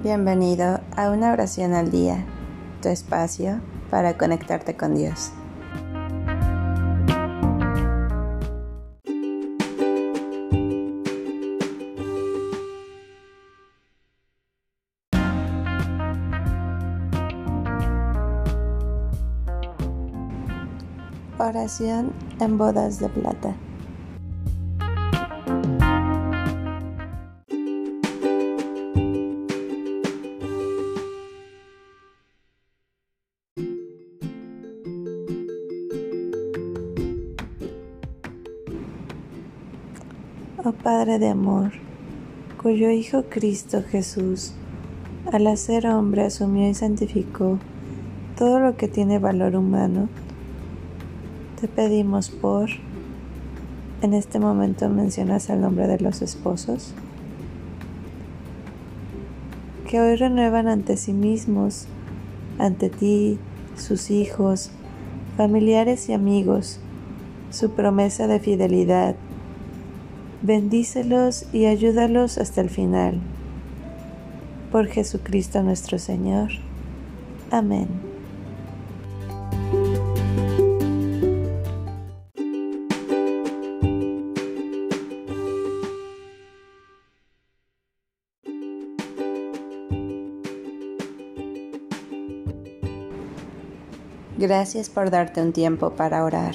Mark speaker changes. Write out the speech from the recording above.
Speaker 1: Bienvenido a una oración al día, tu espacio para conectarte con Dios. Oración en bodas de plata. Oh Padre de amor, cuyo Hijo Cristo Jesús, al hacer hombre, asumió y santificó todo lo que tiene valor humano, te pedimos por, en este momento mencionas el nombre de los esposos, que hoy renuevan ante sí mismos, ante ti, sus hijos, familiares y amigos, su promesa de fidelidad Bendícelos y ayúdalos hasta el final. Por Jesucristo nuestro Señor. Amén. Gracias por darte un tiempo para orar